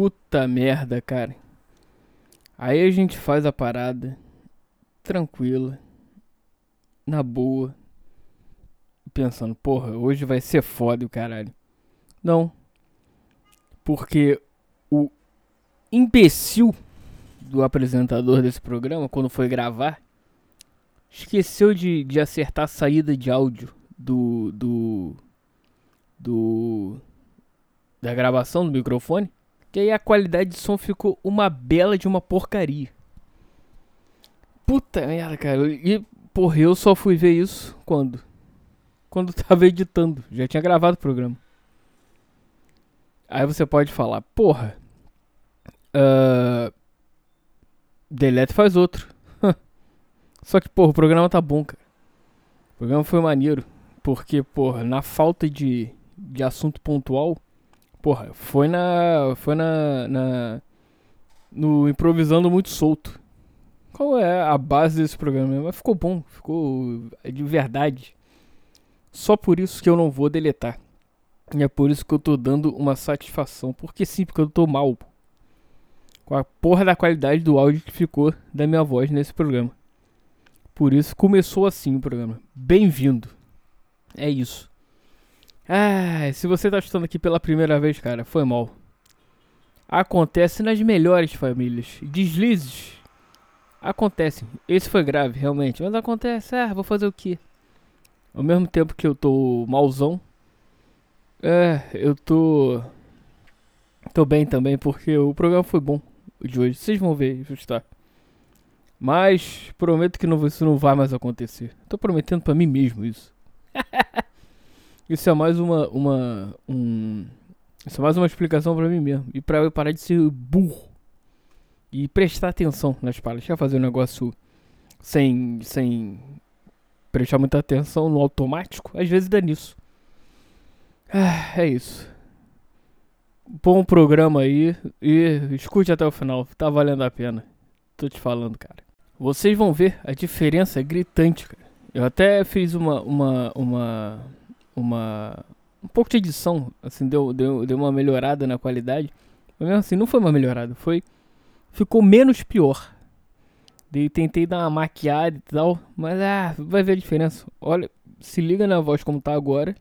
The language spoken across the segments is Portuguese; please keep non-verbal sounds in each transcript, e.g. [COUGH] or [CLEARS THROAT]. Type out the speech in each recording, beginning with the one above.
Puta merda, cara. Aí a gente faz a parada tranquila, na boa, pensando, porra, hoje vai ser foda o caralho. Não. Porque o imbecil do apresentador desse programa, quando foi gravar, esqueceu de, de acertar a saída de áudio do, do. do. da gravação do microfone. Que aí a qualidade de som ficou uma bela de uma porcaria. Puta merda, cara. E, porra, eu só fui ver isso quando? Quando [LAUGHS] tava editando. Já tinha gravado o programa. Aí você pode falar, porra. Uh, delete faz outro. [LAUGHS] Só que, porra, o programa tá bom, cara. O programa foi maneiro. Porque, porra, na falta de, de assunto pontual, porra, foi na. Foi na. na no improvisando muito solto. Qual é a base desse programa? Mas ficou bom, ficou de verdade. Só por isso que eu não vou deletar. E é por isso que eu tô dando uma satisfação. Porque sim, porque eu tô mal. Com a porra da qualidade do áudio que ficou da minha voz nesse programa. Por isso começou assim o programa. Bem-vindo. É isso. Ah, se você tá estando aqui pela primeira vez, cara, foi mal. Acontece nas melhores famílias. Deslizes acontecem. Esse foi grave, realmente. Mas acontece. Ah, vou fazer o quê? Ao mesmo tempo que eu tô malzão, é, eu tô. Tô bem também, porque o programa foi bom de hoje. Vocês vão ver, ajustar. Mas prometo que não, isso não vai mais acontecer. Tô prometendo para mim mesmo isso. [LAUGHS] isso é mais uma. uma um, isso é mais uma explicação para mim mesmo. E pra eu parar de ser burro. E prestar atenção nas palavras. Quer fazer um negócio sem. sem prestar muita atenção no automático? Às vezes dá nisso. Ah, é isso. Bom programa aí e escute até o final, tá valendo a pena. Tô te falando, cara. Vocês vão ver a diferença é gritante, cara. Eu até fiz uma uma uma uma um pouco de edição, assim, deu deu, deu uma melhorada na qualidade. Mas mesmo assim não foi uma melhorada, foi ficou menos pior. Daí tentei dar uma maquiada e tal, mas ah, vai ver a diferença. Olha, se liga na voz como tá agora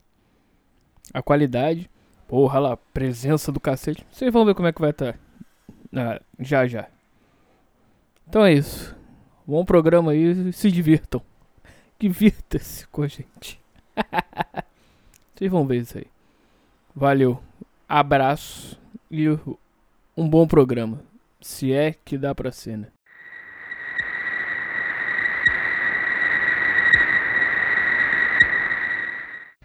a qualidade. Porra lá, presença do cacete. Vocês vão ver como é que vai estar. Tá. Ah, já, já. Então é isso. Bom programa aí. Se divirtam. [LAUGHS] Divirta-se com a gente. [LAUGHS] Vocês vão ver isso aí. Valeu. Abraço. E um bom programa. Se é que dá pra ser, né?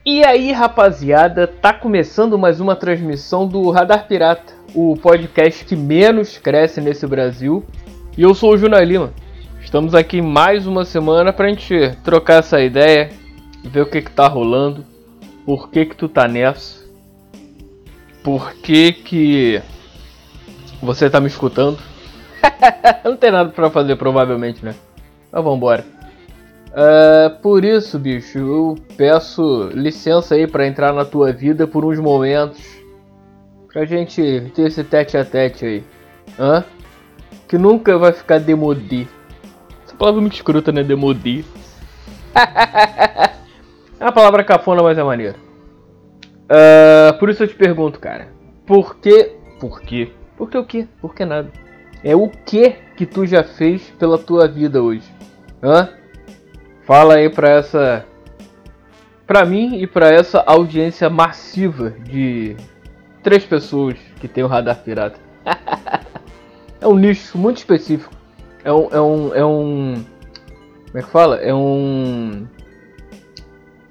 E aí, rapaziada, tá começando mais uma transmissão do Radar Pirata, o podcast que menos cresce nesse Brasil. E eu sou o Juna Lima. Estamos aqui mais uma semana pra gente trocar essa ideia, ver o que que tá rolando, por que que tu tá nessa, por que que você tá me escutando. [LAUGHS] Não tem nada pra fazer, provavelmente, né? Mas vambora. Uh, por isso, bicho, eu peço licença aí para entrar na tua vida por uns momentos. Pra gente ter esse tete a tete aí. Hã? Que nunca vai ficar demodé. Essa palavra é muito escrota, né? Demodé. [LAUGHS] é uma palavra cafona, mas é maneira. Uh, por isso eu te pergunto, cara. Por que. Por quê? Por que o quê? Por que nada? É o que que tu já fez pela tua vida hoje? Hã? Fala aí pra essa. Pra mim e pra essa audiência massiva de três pessoas que tem o radar pirata. [LAUGHS] é um nicho muito específico. É um. É um. É um. Como é que fala? É um.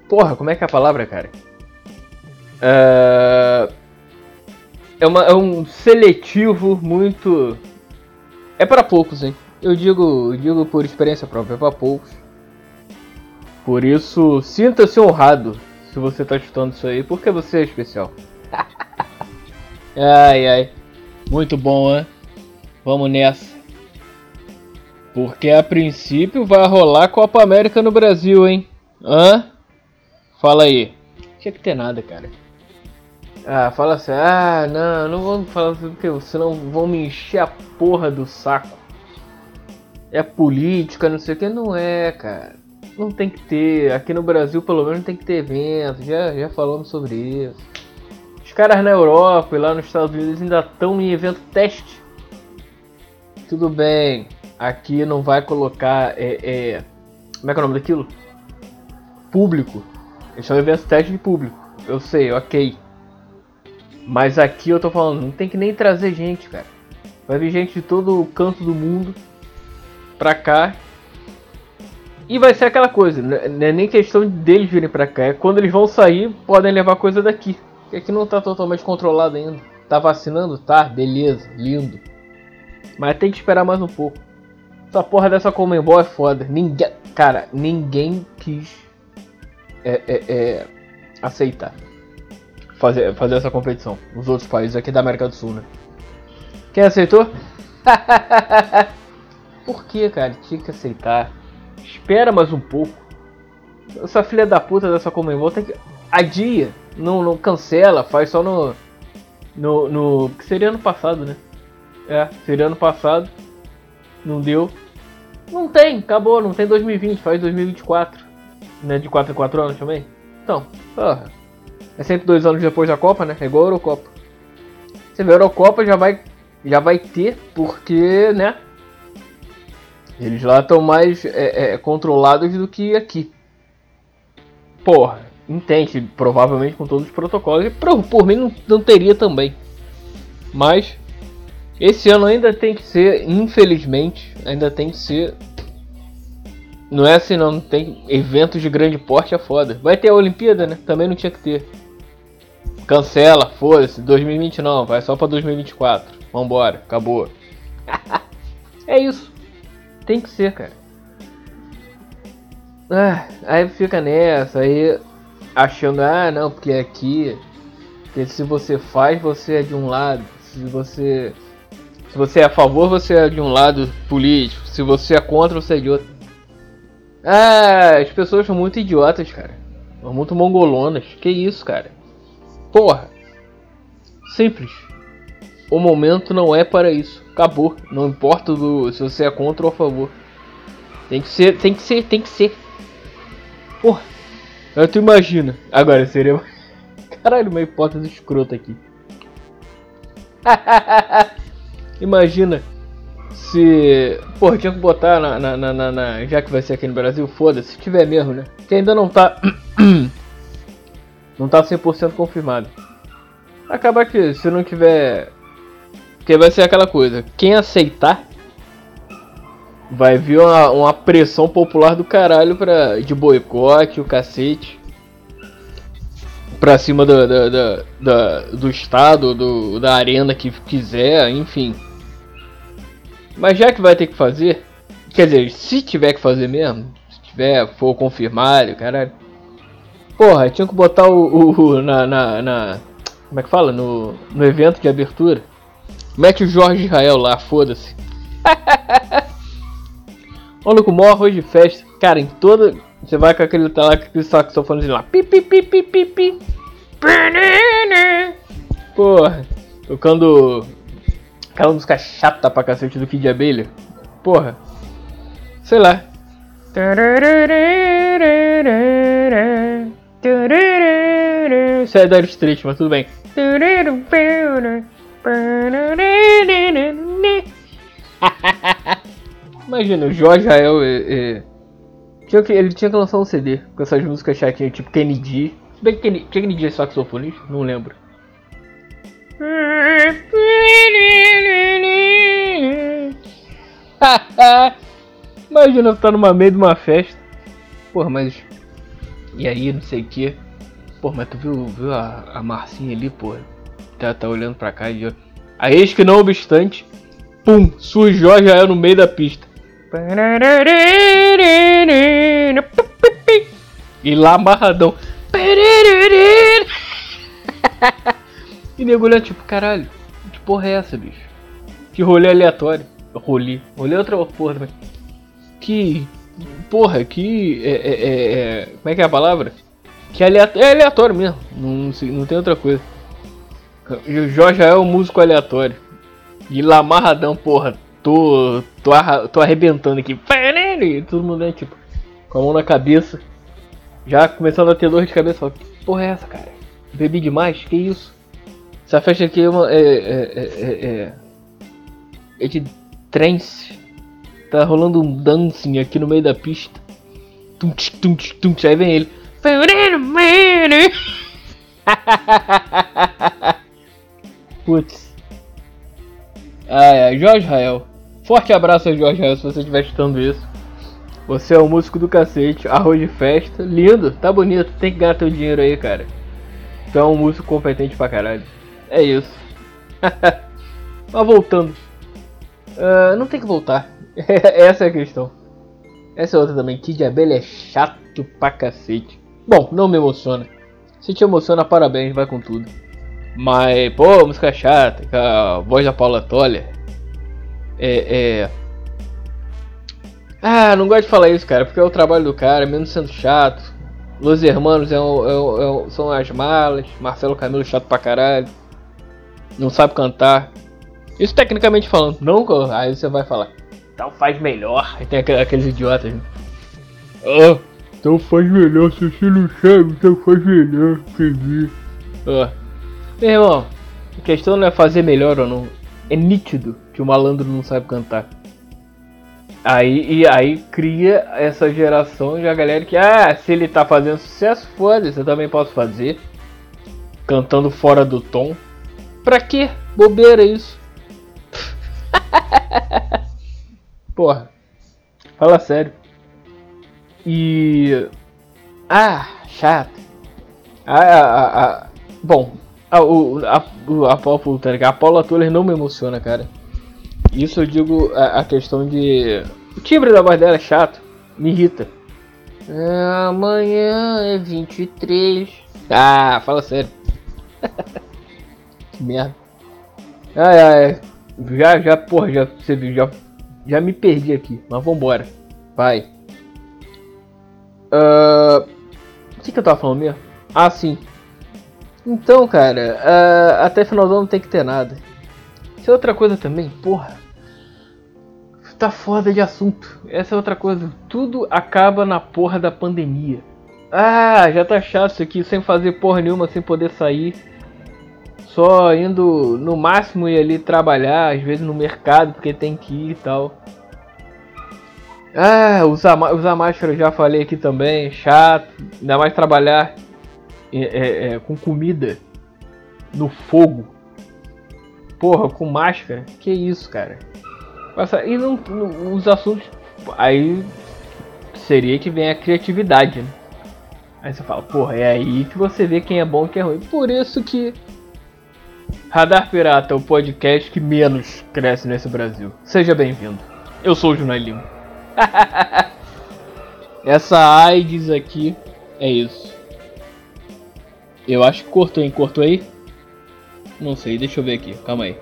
Porra, como é que é a palavra, cara? É. É, uma, é um seletivo muito. É para poucos, hein? Eu digo, digo por experiência própria, é para poucos. Por isso, sinta-se honrado se você está escutando isso aí, porque você é especial. [LAUGHS] ai ai. Muito bom, hein? Vamos nessa. Porque a princípio vai rolar Copa América no Brasil, hein? Hã? Fala aí. Tinha que ter nada, cara. Ah, fala assim, ah, não, não vamos falar assim porque senão vão me encher a porra do saco. É política, não sei o que, não é, cara. Não tem que ter. Aqui no Brasil, pelo menos, tem que ter evento. Já, já falamos sobre isso. Os caras na Europa e lá nos Estados Unidos ainda estão em evento teste. Tudo bem, aqui não vai colocar. É, é, como é que é o nome daquilo? Público. Eles são eventos teste de público. Eu sei, ok. Mas aqui eu tô falando, não tem que nem trazer gente, cara. Vai vir gente de todo o canto do mundo pra cá. E vai ser aquela coisa, não é nem questão deles virem pra cá, é quando eles vão sair, podem levar coisa daqui. Porque aqui não tá totalmente controlado ainda. Tá vacinando? Tá, beleza, lindo. Mas tem que esperar mais um pouco. Essa porra dessa Comembol é foda. Ninguém. Cara, ninguém quis é, é, é, aceitar fazer, fazer essa competição. Os outros países aqui da América do Sul, né? Quem aceitou? [LAUGHS] Por que, cara? Tinha que aceitar. Espera mais um pouco. Essa filha da puta dessa Comembol tem que. Adia. Não, não cancela. Faz só no. No. no que seria ano passado, né? É, seria ano passado. Não deu. Não tem, acabou, não tem 2020, faz 2024. Né, de 4 em 4 anos também. Então, porra. É sempre dois anos depois da Copa, né? É igual a Eurocopa. Você vê a Eurocopa já vai, já vai ter, porque, né? Eles lá estão mais é, é, controlados do que aqui. Porra, entende, provavelmente com todos os protocolos. Por, por mim não, não teria também. Mas esse ano ainda tem que ser, infelizmente, ainda tem que ser. Não é assim, não. Tem eventos de grande porte, é foda. Vai ter a Olimpíada, né? Também não tinha que ter. Cancela, foda-se. 2020 não, vai só pra 2024. Vambora, acabou. [LAUGHS] é isso. Tem que ser, cara. Ah, aí fica nessa, aí achando, ah não, porque aqui. Porque se você faz, você é de um lado. Se você. Se você é a favor, você é de um lado político. Se você é contra, você é de outro. Ah, as pessoas são muito idiotas, cara. São muito mongolonas. Que isso, cara? Porra. Simples. O momento não é para isso. Acabou. Não importa do, se você é contra ou a favor. Tem que ser, tem que ser, tem que ser. Porra. Eu tu imagina. Agora seria. [LAUGHS] Caralho, uma hipótese escrota aqui. [LAUGHS] imagina se. Porra, tinha que botar na, na, na, na, Já que vai ser aqui no Brasil, foda-se, se tiver mesmo, né? Que ainda não tá. [CLEARS THROAT] Não tá 100% confirmado. Acaba que se não tiver. Porque vai ser aquela coisa: quem aceitar vai vir uma, uma pressão popular do caralho pra, de boicote, o cacete. Pra cima do, do, do, do, do estado, do, da arena que quiser, enfim. Mas já que vai ter que fazer, quer dizer, se tiver que fazer mesmo, se tiver, for confirmado, caralho Porra, tinha que botar o. o na, na, na, Como é que fala? No, no evento de abertura. Mete o Jorge Israel lá, foda-se. [LAUGHS] Olha com o maior arroz de festa. Cara, em toda. Você vai com aquele tá lá com aquele saxofonezinho lá. Pi, pi, pi, pi, pi, pi. Porra. Tocando. Aquela música chata pra cacete do Kid Abelha. Porra. Sei lá. Isso é Dire Street, mas tudo bem. [LAUGHS] Imagina, o Jorge Rael é, é, que, ele tinha que lançar um CD com essas músicas chatinhas, tipo Kennedy. Se bem que Kennedy, Kennedy é saxofonista, não lembro. [LAUGHS] Imagina tá numa meio de uma festa. Porra, mas e aí, não sei o que. Pô, mas tu viu, viu a, a Marcinha ali, pô? Tá, tá olhando pra cá e. A ex que não obstante, pum, surge Jorge Ael no meio da pista. E lá amarradão. [LAUGHS] e nego tipo, caralho, que porra é essa, bicho? Que rolê aleatório. Rolê. Rolê é outra porra também. Que porra, que. É, é, é, é, como é que é a palavra? Que é aleatório, é aleatório mesmo. Não, não tem outra coisa. O Jorge é um músico aleatório. E lá amarradão, porra. Tô, tô, tô arrebentando aqui. E todo mundo é tipo, com a mão na cabeça. Já começando a ter dor de cabeça. Fala, que porra é essa, cara? Bebi demais? Que isso? Essa festa aqui é uma. É. É. É. é, é de trance. Tá rolando um dancing aqui no meio da pista. Tum, tum, tum, aí vem ele. [LAUGHS] Putz. Ai, ai, Jorge Rael. Forte abraço ao Jorge Rael se você estiver escutando isso. Você é um músico do cacete, arroz de festa, lindo, tá bonito, tem que ganhar teu dinheiro aí, cara. Tu é um músico competente pra caralho. É isso. [LAUGHS] Mas voltando. Uh, não tem que voltar. [LAUGHS] Essa é a questão. Essa é outra também. Kid Abelha é chato pra cacete. Bom, não me emociona. Se te emociona, parabéns, vai com tudo. Mas, pô, música chata, a voz da Paula Toller. É, é. Ah, não gosto de falar isso, cara, porque é o trabalho do cara, mesmo sendo chato. Los Hermanos é um, é um, é um, são as malas. Marcelo Camilo chato pra caralho. Não sabe cantar. Isso tecnicamente falando. Não, aí você vai falar. Então faz melhor. Aí tem aqueles idiotas. Oh, então faz melhor. Se você não sabe, então faz melhor. Entendi. Oh. Meu irmão, a questão não é fazer melhor ou não. É nítido que o malandro não sabe cantar. Aí, e aí cria essa geração de a galera que, ah, se ele tá fazendo sucesso, foda-se, eu também posso fazer. Cantando fora do tom. Pra que bobeira isso? [LAUGHS] Porra. Fala sério. E. Ah, chato. Ah, ah, ah, bom, a, o, a, a, Paula, tá a Paula Tuller não me emociona, cara. Isso eu digo a, a, questão de. O timbre da voz dela é chato, me irrita. É, amanhã é 23. Ah, fala sério. [LAUGHS] que merda. Ai, ai. Já, já, porra, já, você viu, já já me perdi aqui, mas vambora. Vai. Uh, o que, que eu tava falando mesmo? Ah, sim. Então, cara, uh, até final do ano não tem que ter nada. Isso é outra coisa também, porra. Tá foda de assunto. Essa é outra coisa. Tudo acaba na porra da pandemia. Ah, já tá chato isso aqui, sem fazer porra nenhuma, sem poder sair. Só indo no máximo ir ali trabalhar, às vezes no mercado, porque tem que ir e tal. Ah, usar, usar máscara eu já falei aqui também, chato. Ainda mais trabalhar é, é, é, com comida no fogo. Porra, com máscara. Que isso, cara. Passa, e não, não, os assuntos. Aí seria que vem a criatividade, né? Aí você fala, porra, é aí que você vê quem é bom e quem é ruim. Por isso que Radar Pirata é o podcast que menos cresce nesse Brasil. Seja bem-vindo. Eu sou o Junai Lima. [LAUGHS] Essa AIDS aqui é isso. Eu acho que cortou, hein? Cortou aí? Não sei, deixa eu ver aqui. Calma aí.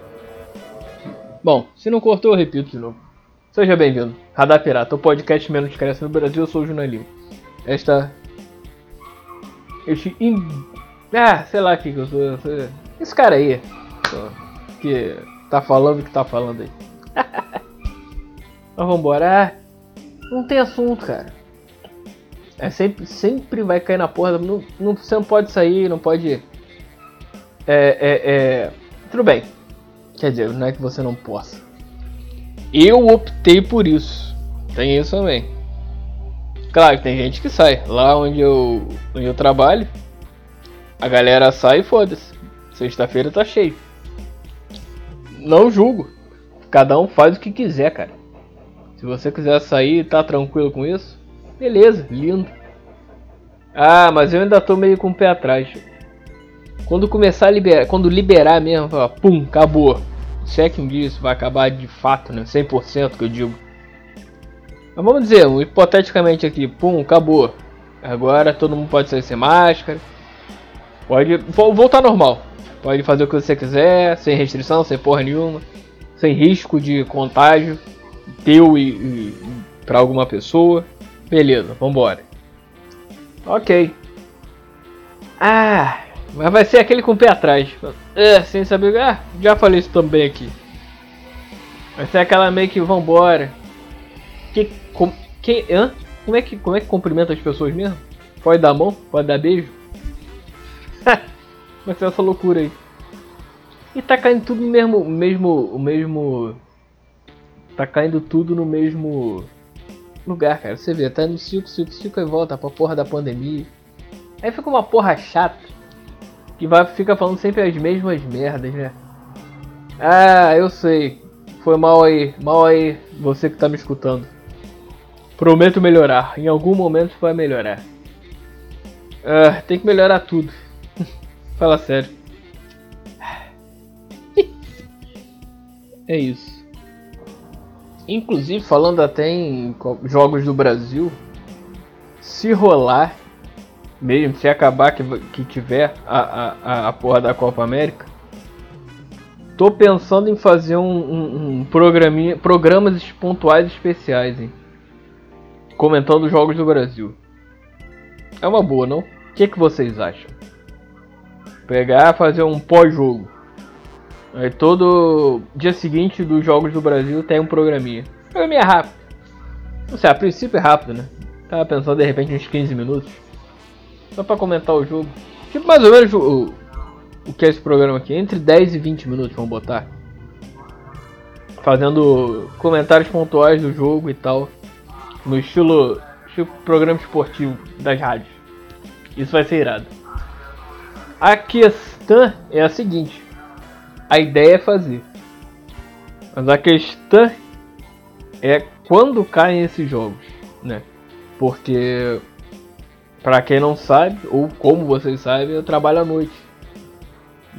Bom, se não cortou, eu repito de novo. Seja bem-vindo. Radar Pirata, o podcast menos cresce no Brasil. Eu sou o Junai Lima. Esta. Este. In... Ah, sei lá o que eu sou. Esse cara aí. Que tá falando o que tá falando aí. [LAUGHS] Mas vambora. Não tem assunto, cara. É sempre, sempre vai cair na porra. Não, não, você não pode sair, não pode. É, é, é. Tudo bem. Quer dizer, não é que você não possa. Eu optei por isso. Tem isso também. Claro que tem gente que sai. Lá onde eu, onde eu trabalho, a galera sai e foda-se. Sexta-feira tá cheio. Não julgo. Cada um faz o que quiser, cara. Se você quiser sair e tá tranquilo com isso, beleza, lindo. Ah, mas eu ainda tô meio com o pé atrás. Quando começar a liberar, quando liberar mesmo, pum, acabou. Se é que um dia isso vai acabar de fato, né? 100% que eu digo. Mas vamos dizer, hipoteticamente aqui, pum, acabou. Agora todo mundo pode sair sem máscara. Pode voltar normal. Pode fazer o que você quiser, sem restrição, sem porra nenhuma, sem risco de contágio teu e, e para alguma pessoa. Beleza, vambora. Ok. Ah, Mas vai ser aquele com o pé atrás. É, sem saber. Ah, já falei isso também aqui. Vai ser aquela meio que vambora. Que. Com, que hã? Como é que, como é que cumprimenta as pessoas mesmo? Pode dar mão? Pode dar beijo? [LAUGHS] Vai ser essa loucura aí. E tá caindo tudo no mesmo. mesmo. o mesmo. Tá caindo tudo no mesmo lugar, cara. Você vê, tá no ciclo, ciclo, ciclo e volta pra porra da pandemia. Aí fica uma porra chata. Que vai, fica falando sempre as mesmas merdas, né? Ah, eu sei. Foi mal aí, mal aí, você que tá me escutando. Prometo melhorar. Em algum momento vai melhorar. Ah, tem que melhorar tudo. Fala sério. é isso. Inclusive, falando até em jogos do Brasil, se rolar, mesmo se acabar que, que tiver a, a, a porra da Copa América, tô pensando em fazer um, um, um programinha, programas pontuais especiais, hein? Comentando os jogos do Brasil. É uma boa, não? O que, que vocês acham? Pegar, fazer um pós-jogo. Aí todo dia seguinte dos Jogos do Brasil tem um programinha. Programinha rápido. Não sei, a princípio é rápido, né? Tava pensando de repente uns 15 minutos. Só pra comentar o jogo. Tipo mais ou menos o, o que é esse programa aqui. Entre 10 e 20 minutos, vamos botar. Fazendo comentários pontuais do jogo e tal. No estilo, estilo programa esportivo das rádios. Isso vai ser irado. A questão é a seguinte a ideia é fazer. Mas a questão é quando caem esses jogos, né? Porque para quem não sabe, ou como vocês sabem, eu trabalho à noite.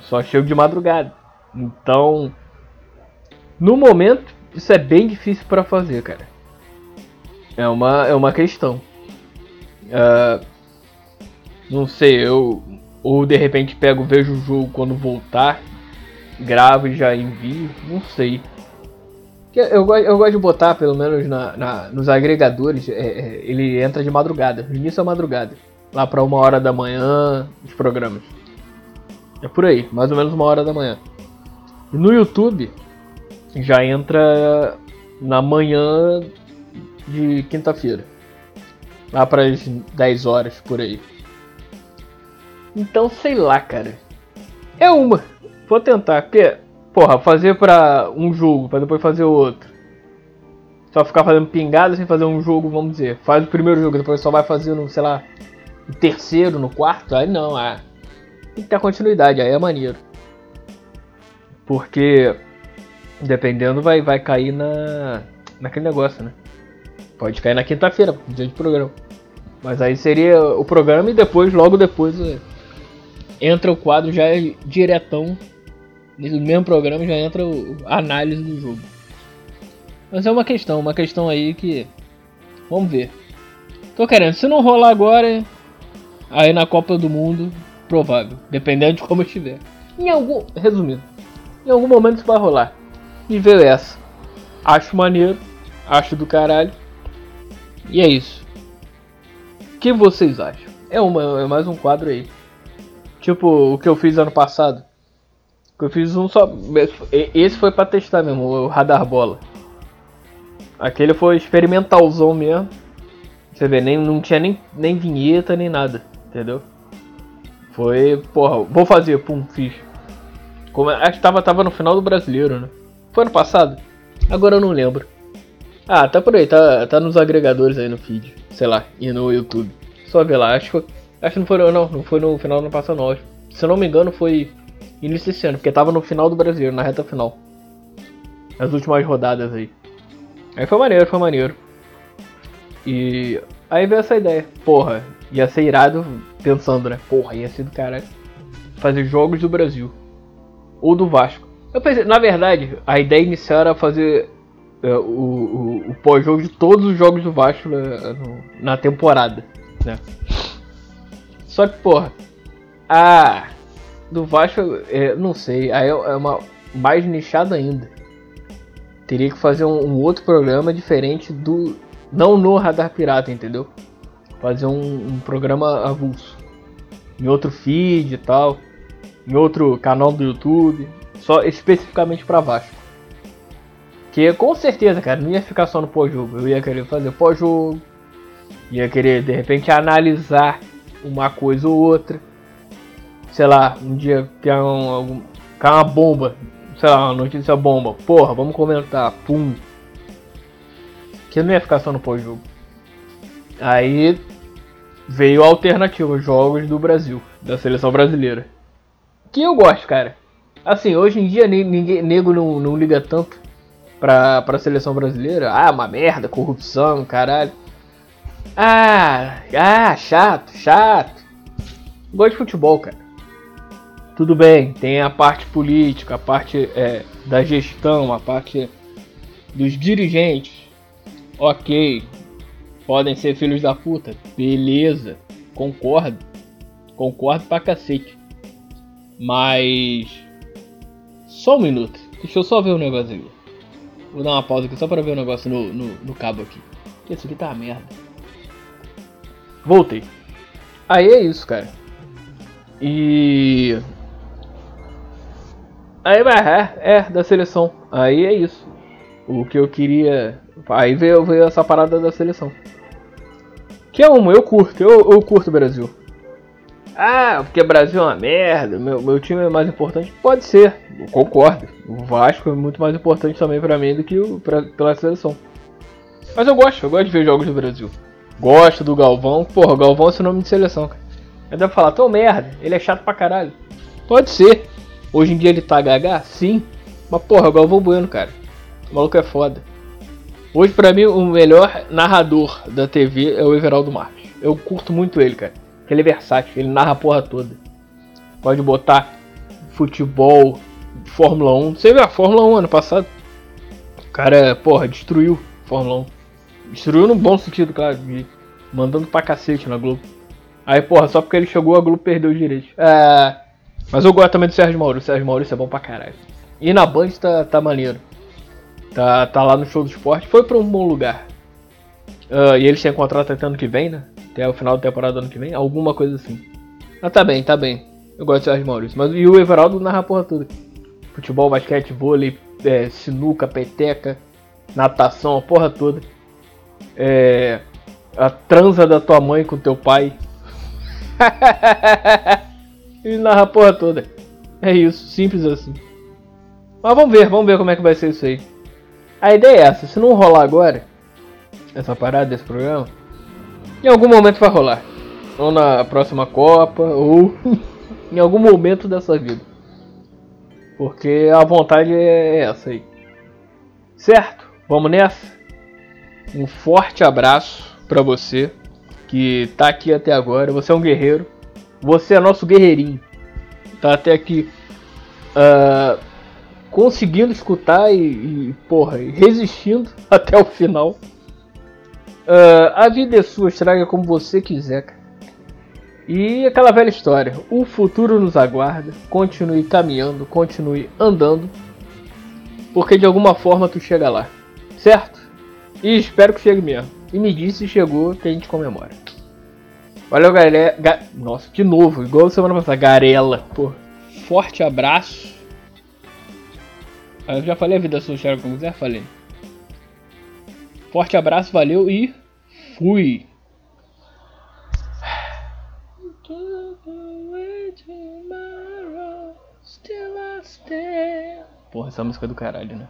Só chego de madrugada. Então, no momento, isso é bem difícil para fazer, cara. É uma, é uma questão. Uh, não sei, eu ou de repente pego, vejo o jogo quando voltar gravo e já envio, não sei. Eu, eu, gosto de botar, pelo menos na, na nos agregadores, é, é, ele entra de madrugada, início da madrugada. Lá pra uma hora da manhã, os programas. É por aí, mais ou menos uma hora da manhã. E no YouTube, já entra na manhã de quinta-feira. Lá para as 10 horas por aí. Então, sei lá, cara. É uma. Vou tentar, porque, porra, fazer pra um jogo, pra depois fazer outro. Só ficar fazendo pingada sem fazer um jogo, vamos dizer. Faz o primeiro jogo, depois só vai fazer no, sei lá, no terceiro, no quarto. Aí não, ah, tem que ter continuidade, aí é maneiro. Porque, dependendo, vai, vai cair na, naquele negócio, né? Pode cair na quinta-feira, dia de programa. Mas aí seria o programa e depois, logo depois, é, entra o quadro já diretão no mesmo programa já entra a análise do jogo. Mas é uma questão, uma questão aí que. Vamos ver. Tô querendo, se não rolar agora, aí na Copa do Mundo, provável. Dependendo de como eu estiver. Em algum. Resumindo, em algum momento isso vai rolar. E veio essa. Acho maneiro, acho do caralho. E é isso. O que vocês acham? É, uma, é mais um quadro aí. Tipo o que eu fiz ano passado. Eu fiz um só. Esse foi pra testar mesmo, o radar bola. Aquele foi experimentalzão mesmo. Você vê, nem, não tinha nem, nem vinheta nem nada, entendeu? Foi, porra, vou fazer, pum, fiz. Como, acho que tava, tava no final do brasileiro, né? Foi ano passado? Agora eu não lembro. Ah, tá por aí, tá, tá nos agregadores aí no feed, sei lá, e no YouTube. Só ver lá, acho que, acho que não foi, não, não foi no final do ano passado não. Se eu não me engano foi início desse ano, porque tava no final do brasileiro, na reta final. As últimas rodadas aí. Aí foi maneiro, foi maneiro. E aí veio essa ideia. Porra, ia ser irado pensando, né? Porra, ia ser do caralho. Fazer jogos do Brasil. Ou do Vasco. Eu pensei, na verdade, a ideia inicial era fazer é, o, o, o pós-jogo de todos os jogos do Vasco na, na temporada, né? Só que, porra, ah, do Vasco, é, não sei, aí é uma mais nichada ainda. Teria que fazer um, um, outro programa diferente do. Não no Radar Pirata, entendeu? Fazer um, um programa avulso. em outro feed e tal, em outro canal do YouTube, só especificamente para Vasco. Que com certeza, cara, não ia ficar só no pós-jogo. Eu ia querer fazer pós-jogo, ia querer de repente analisar uma coisa ou outra. Sei lá, um dia que é um, cai uma bomba, sei lá, uma notícia bomba. Porra, vamos comentar, pum. Que não ia ficar só no pós-jogo. Aí veio a alternativa, jogos do Brasil, da seleção brasileira. Que eu gosto, cara. Assim, hoje em dia ninguém, nego não, não liga tanto pra, pra seleção brasileira. Ah, uma merda, corrupção, caralho. Ah, ah, chato, chato. Gosto de futebol, cara. Tudo bem, tem a parte política, a parte é, da gestão, a parte dos dirigentes. Ok, podem ser filhos da puta. Beleza, concordo. Concordo pra cacete. Mas. Só um minuto. Deixa eu só ver o um negócio aqui. Vou dar uma pausa aqui só pra ver o um negócio no, no, no, cabo aqui. Isso aqui tá uma merda. Voltei. Aí é isso, cara. E. Aí é, é, da seleção. Aí é isso. O que eu queria. Aí veio, veio essa parada da seleção. Que é uma, eu curto, eu, eu curto o Brasil. Ah, porque Brasil é uma merda, meu, meu time é mais importante. Pode ser, eu concordo. O Vasco é muito mais importante também para mim do que o, pra, pela seleção. Mas eu gosto, eu gosto de ver jogos do Brasil. Gosto do Galvão. Porra, o Galvão é seu nome de seleção, cara. Aí deve falar, tão merda, ele é chato pra caralho. Pode ser. Hoje em dia ele tá gaga? Sim. Mas porra, o Galvão Bueno, cara. O maluco é foda. Hoje pra mim o melhor narrador da TV é o Everaldo Marques. Eu curto muito ele, cara ele é versátil, ele narra a porra toda. Pode botar futebol, Fórmula 1. Você viu a Fórmula 1 ano passado? O cara, porra, destruiu a Fórmula 1. Destruiu no bom sentido, claro, mandando pra cacete na Globo. Aí, porra, só porque ele chegou, a Globo perdeu os direitos. É, mas eu gosto também do Sérgio Maurício. O Sérgio Maurício é bom pra caralho. E na Band tá, tá maneiro. Tá, tá lá no show do esporte. Foi pra um bom lugar. Uh, e eles têm contrato até ano que vem, né? Até o final da temporada do ano que vem. Alguma coisa assim. Ah, tá bem, tá bem. Eu gosto de Sérgio Maurício. Mas e o Everaldo narra a porra toda. Futebol, basquete, vôlei, é, sinuca, peteca, natação, a porra toda. É, a transa da tua mãe com teu pai. [LAUGHS] Ele narra a porra toda. É isso, simples assim. Mas vamos ver, vamos ver como é que vai ser isso aí. A ideia é essa, se não rolar agora, essa parada desse programa, em algum momento vai rolar. Ou na próxima Copa, ou [LAUGHS] em algum momento dessa vida. Porque a vontade é essa aí. Certo? Vamos nessa? Um forte abraço para você que tá aqui até agora. Você é um guerreiro. Você é nosso guerreirinho. Tá até aqui uh, conseguindo escutar e, e, porra, resistindo [LAUGHS] até o final. Uh, a vida é sua, estraga como você quiser. E aquela velha história: o futuro nos aguarda. Continue caminhando, continue andando, porque de alguma forma tu chega lá, certo? E espero que chegue mesmo. E me diz se chegou que a gente comemora. Valeu, galera. Ga... Nossa, de novo, igual semana passada. Garela, pô. Forte abraço. Eu já falei a vida sua, como quiser, falei. Forte abraço, valeu e fui! Porra, essa música é do caralho, né?